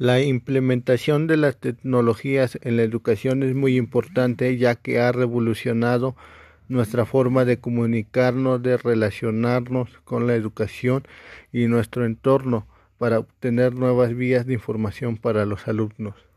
La implementación de las tecnologías en la educación es muy importante ya que ha revolucionado nuestra forma de comunicarnos, de relacionarnos con la educación y nuestro entorno para obtener nuevas vías de información para los alumnos.